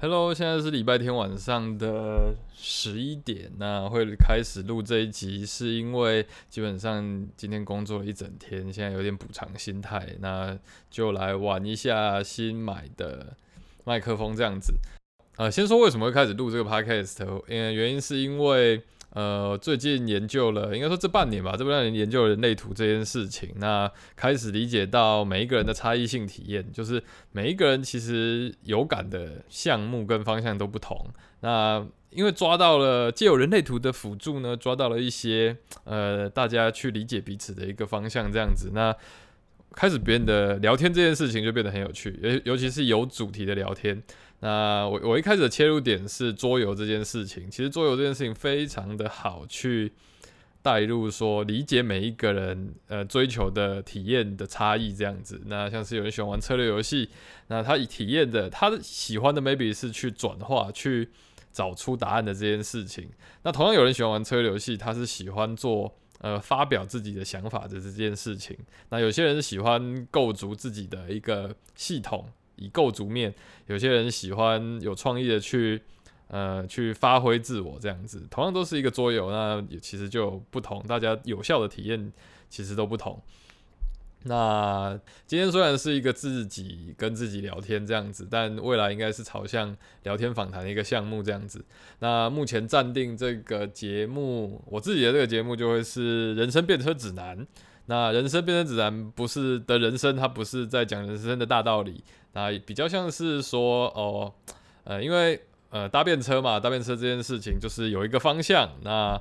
Hello，现在是礼拜天晚上的十一点。那会开始录这一集，是因为基本上今天工作了一整天，现在有点补偿心态，那就来玩一下新买的麦克风这样子。呃，先说为什么会开始录这个 Podcast，呃，原因是因为。呃，最近研究了，应该说这半年吧，这半年研究人类图这件事情，那开始理解到每一个人的差异性体验，就是每一个人其实有感的项目跟方向都不同。那因为抓到了借有人类图的辅助呢，抓到了一些呃大家去理解彼此的一个方向，这样子，那开始变得聊天这件事情就变得很有趣，尤尤其是有主题的聊天。那我我一开始的切入点是桌游这件事情，其实桌游这件事情非常的好去带入说理解每一个人呃追求的体验的差异这样子。那像是有人喜欢玩策略游戏，那他以体验的他喜欢的 maybe 是去转化去找出答案的这件事情。那同样有人喜欢玩策略游戏，他是喜欢做呃发表自己的想法的这件事情。那有些人喜欢构筑自己的一个系统。以构筑面，有些人喜欢有创意的去，呃，去发挥自我这样子。同样都是一个桌游，那其实就不同，大家有效的体验其实都不同。那今天虽然是一个自己跟自己聊天这样子，但未来应该是朝向聊天访谈的一个项目这样子。那目前暂定这个节目，我自己的这个节目就会是人生变车指南。那人生变车指南不是的人生，它不是在讲人生的大道理，那比较像是说哦，呃，因为呃搭便车嘛，搭便车这件事情就是有一个方向，那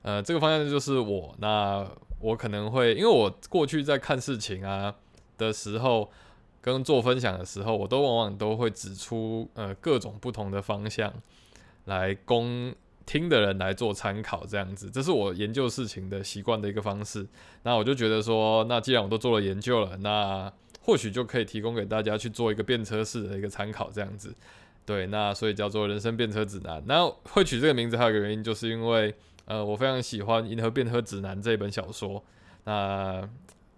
呃这个方向就是我，那我可能会因为我过去在看事情啊的时候，跟做分享的时候，我都往往都会指出呃各种不同的方向来供。听的人来做参考，这样子，这是我研究事情的习惯的一个方式。那我就觉得说，那既然我都做了研究了，那或许就可以提供给大家去做一个变车式的一个参考，这样子。对，那所以叫做人生变车指南。那会取这个名字还有一个原因，就是因为呃，我非常喜欢《银河变车指南》这一本小说。那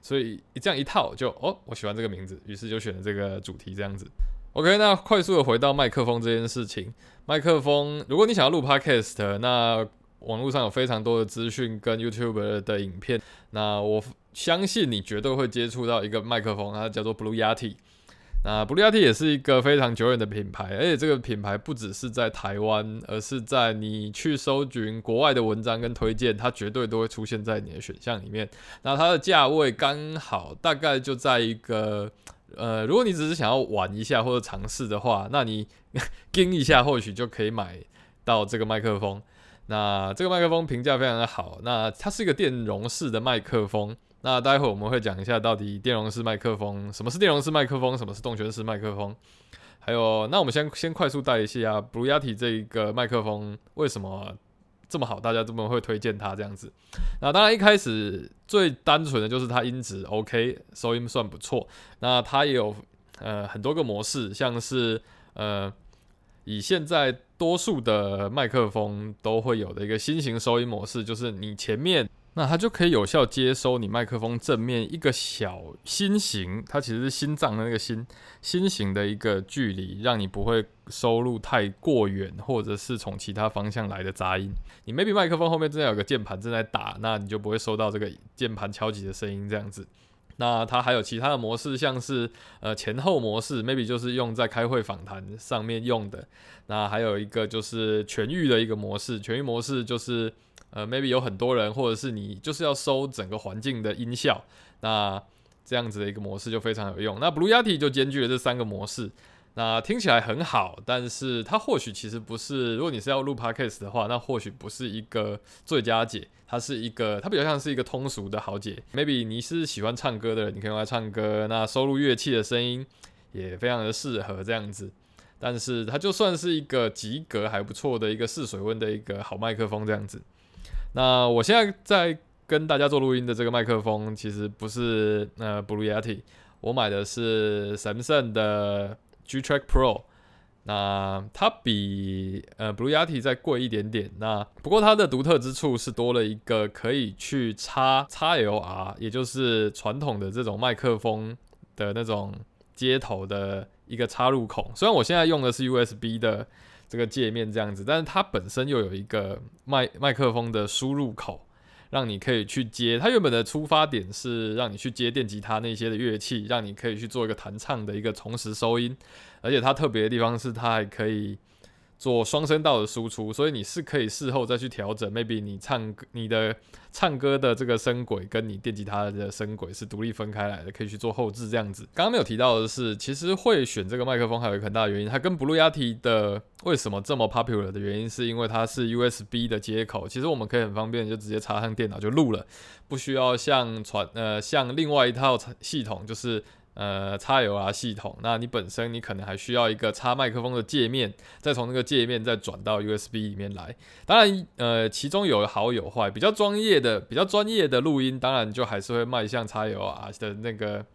所以这样一套就哦，我喜欢这个名字，于是就选了这个主题这样子。OK，那快速的回到麦克风这件事情。麦克风，如果你想要录 Podcast，那网络上有非常多的资讯跟 YouTube 的影片。那我相信你绝对会接触到一个麦克风，它叫做 Blue Yeti。那 Blue Yeti 也是一个非常久远的品牌，而且这个品牌不只是在台湾，而是在你去搜寻国外的文章跟推荐，它绝对都会出现在你的选项里面。那它的价位刚好大概就在一个。呃，如果你只是想要玩一下或者尝试的话，那你 跟一下或许就可以买到这个麦克风。那这个麦克风评价非常的好，那它是一个电容式的麦克风。那待会我们会讲一下到底电容式麦克风什么是电容式麦克风，什么是动圈式麦克风。还有，那我们先先快速带一下 Blue Yeti 这一个麦克风为什么。这么好，大家这么会推荐它这样子。那当然一开始最单纯的就是它音质 OK，收音算不错。那它也有呃很多个模式，像是呃以现在多数的麦克风都会有的一个新型收音模式，就是你前面。那它就可以有效接收你麦克风正面一个小心形，它其实是心脏的那个心心形的一个距离，让你不会收录太过远，或者是从其他方向来的杂音。你 maybe 麦克风后面正在有个键盘正在打，那你就不会收到这个键盘敲击的声音这样子。那它还有其他的模式，像是呃前后模式，maybe 就是用在开会访谈上面用的。那还有一个就是全域的一个模式，全域模式就是。呃，maybe 有很多人，或者是你就是要收整个环境的音效，那这样子的一个模式就非常有用。那 Blue Yeti 就兼具了这三个模式，那听起来很好，但是它或许其实不是，如果你是要录 podcast 的话，那或许不是一个最佳解，它是一个，它比较像是一个通俗的好解。Maybe 你是喜欢唱歌的人，你可以用来唱歌，那收录乐器的声音也非常的适合这样子。但是它就算是一个及格还不错的一个试水温的一个好麦克风这样子。那我现在在跟大家做录音的这个麦克风，其实不是呃 Blue Yeti，我买的是 Samsung 的 G Track Pro。那它比呃 Blue Yeti 再贵一点点。那不过它的独特之处是多了一个可以去插 XLR，也就是传统的这种麦克风的那种接头的一个插入孔。虽然我现在用的是 USB 的这个界面这样子，但是它本身又有一个麦麦克风的输入口，让你可以去接。它原本的出发点是让你去接电吉他那些的乐器，让你可以去做一个弹唱的一个同时收音。而且它特别的地方是，它还可以。做双声道的输出，所以你是可以事后再去调整。Maybe 你唱歌，你的唱歌的这个声轨跟你电吉他的声轨是独立分开来的，可以去做后置这样子。刚刚没有提到的是，其实会选这个麦克风还有一个很大的原因，它跟 Blue Yeti 的为什么这么 popular 的原因，是因为它是 USB 的接口。其实我们可以很方便就直接插上电脑就录了，不需要像传呃像另外一套系统就是。呃，插油啊系统，那你本身你可能还需要一个插麦克风的界面，再从那个界面再转到 USB 里面来。当然，呃，其中有好有坏。比较专业的、比较专业的录音，当然就还是会迈向插油啊的那个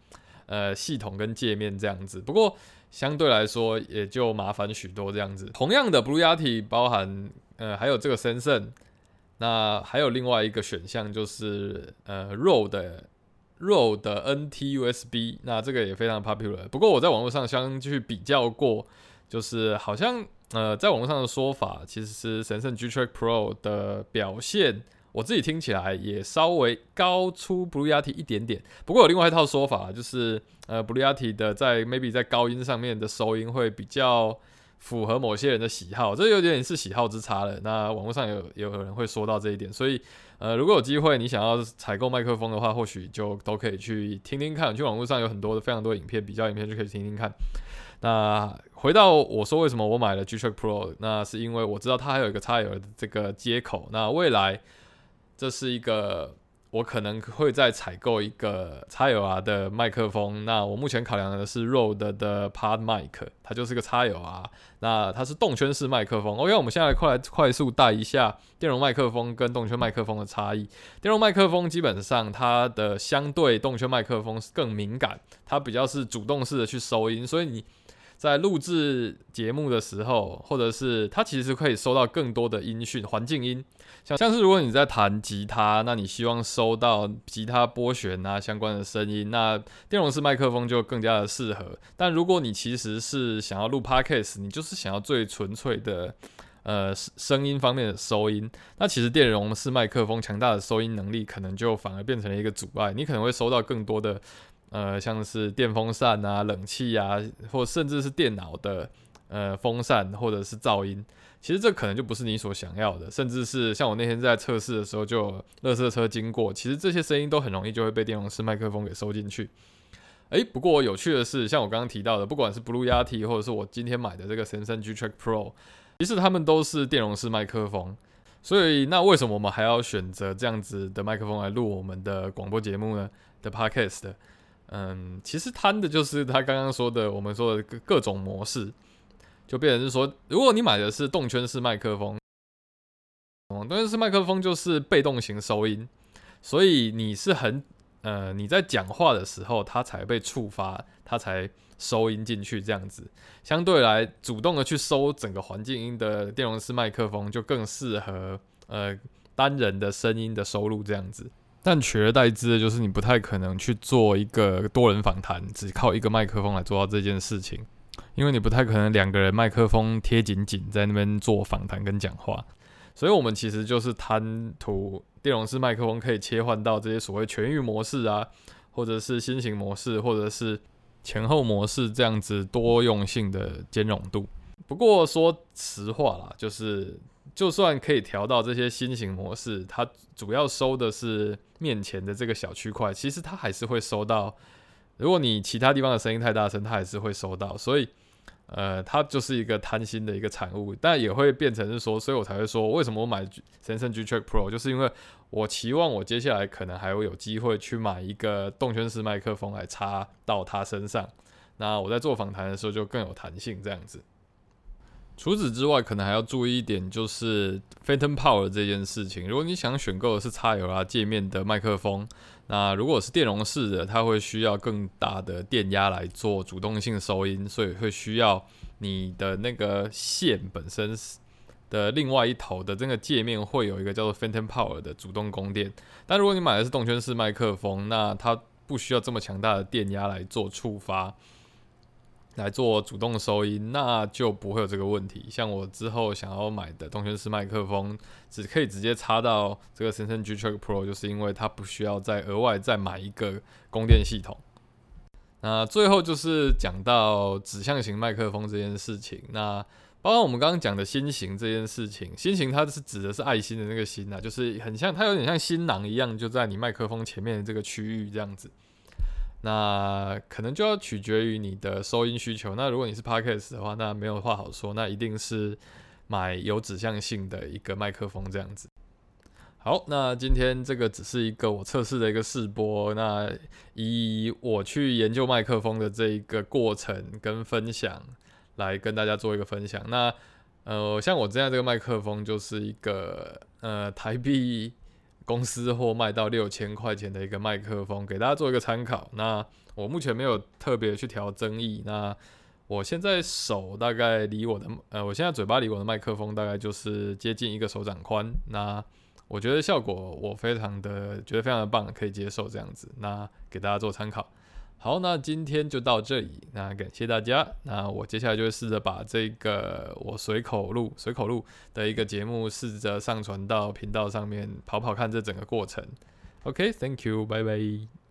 呃系统跟界面这样子。不过相对来说也就麻烦许多这样子。同样的，Blue Yeti 包含呃还有这个 s e n s 那还有另外一个选项就是呃 RODE 的。Rode 的 NT USB，那这个也非常 popular。不过我在网络上相去比较过，就是好像呃，在网络上的说法，其实是神圣 G Track Pro 的表现，我自己听起来也稍微高出 Blue Yeti 一点点。不过有另外一套说法，就是呃，Blue Yeti 的在 maybe 在高音上面的收音会比较。符合某些人的喜好，这有点是喜好之差了。那网络上有有人会说到这一点，所以呃，如果有机会你想要采购麦克风的话，或许就都可以去听听看。去网络上有很多的非常多影片，比较影片就可以听听看。那回到我说为什么我买了 G-Shock Pro，那是因为我知道它还有一个插耳的这个接口。那未来这是一个。我可能会再采购一个插有啊的麦克风。那我目前考量的是 Rode 的 Pod Mic，它就是个插有啊。那它是动圈式麦克风。OK，我们现在快来快速带一下电容麦克风跟动圈麦克风的差异。电容麦克风基本上它的相对动圈麦克风更敏感，它比较是主动式的去收音，所以你。在录制节目的时候，或者是它其实可以收到更多的音讯、环境音，像像是如果你在弹吉他，那你希望收到吉他拨弦啊相关的声音，那电容式麦克风就更加的适合。但如果你其实是想要录 podcast，你就是想要最纯粹的呃声音方面的收音，那其实电容式麦克风强大的收音能力，可能就反而变成了一个阻碍，你可能会收到更多的。呃，像是电风扇啊、冷气啊，或甚至是电脑的呃风扇或者是噪音，其实这可能就不是你所想要的。甚至是像我那天在测试的时候，就垃圾车经过，其实这些声音都很容易就会被电容式麦克风给收进去。诶，不过有趣的是，像我刚刚提到的，不管是 Blue Yeti 或者是我今天买的这个神圣 G Track Pro，其实它们都是电容式麦克风。所以，那为什么我们还要选择这样子的麦克风来录我们的广播节目呢？的 Podcast？嗯，其实贪的就是他刚刚说的，我们说的各各种模式，就变成是说，如果你买的是动圈式麦克风，动圈式麦克风就是被动型收音，所以你是很呃你在讲话的时候，它才被触发，它才收音进去这样子。相对来主动的去收整个环境音的电容式麦克风，就更适合呃单人的声音的收录这样子。但取而代之的就是你不太可能去做一个多人访谈，只靠一个麦克风来做到这件事情，因为你不太可能两个人麦克风贴紧紧在那边做访谈跟讲话，所以我们其实就是贪图电容式麦克风可以切换到这些所谓全域模式啊，或者是新型模式，或者是前后模式这样子多用性的兼容度。不过说实话啦，就是就算可以调到这些新型模式，它主要收的是面前的这个小区块，其实它还是会收到。如果你其他地方的声音太大声，它还是会收到。所以，呃，它就是一个贪心的一个产物，但也会变成是说，所以我才会说，为什么我买神圣 G Track Pro，就是因为我期望我接下来可能还会有机会去买一个动圈式麦克风来插到它身上，那我在做访谈的时候就更有弹性这样子。除此之外，可能还要注意一点，就是 Phantom Power 这件事情。如果你想选购的是插油啊界面的麦克风，那如果是电容式的，它会需要更大的电压来做主动性收音，所以会需要你的那个线本身的另外一头的这个界面会有一个叫做 Phantom Power 的主动供电。但如果你买的是动圈式麦克风，那它不需要这么强大的电压来做触发。来做主动收音，那就不会有这个问题。像我之后想要买的动圈式麦克风，只可以直接插到这个 s e n s o n G Track Pro，就是因为它不需要再额外再买一个供电系统。那最后就是讲到指向型麦克风这件事情，那包括我们刚刚讲的心形这件事情，心形它是指的是爱心的那个心啊，就是很像它有点像心囊一样，就在你麦克风前面的这个区域这样子。那可能就要取决于你的收音需求。那如果你是 Podcast 的话，那没有话好说，那一定是买有指向性的一个麦克风这样子。好，那今天这个只是一个我测试的一个试播。那以我去研究麦克风的这一个过程跟分享，来跟大家做一个分享。那呃，像我这样这个麦克风就是一个呃台币。公司货卖到六千块钱的一个麦克风，给大家做一个参考。那我目前没有特别去调增益。那我现在手大概离我的呃，我现在嘴巴离我的麦克风大概就是接近一个手掌宽。那我觉得效果我非常的觉得非常的棒，可以接受这样子。那给大家做参考。好，那今天就到这里。那感谢大家。那我接下来就会试着把这个我随口录、随口录的一个节目，试着上传到频道上面，跑跑看这整个过程。OK，Thank you，拜拜。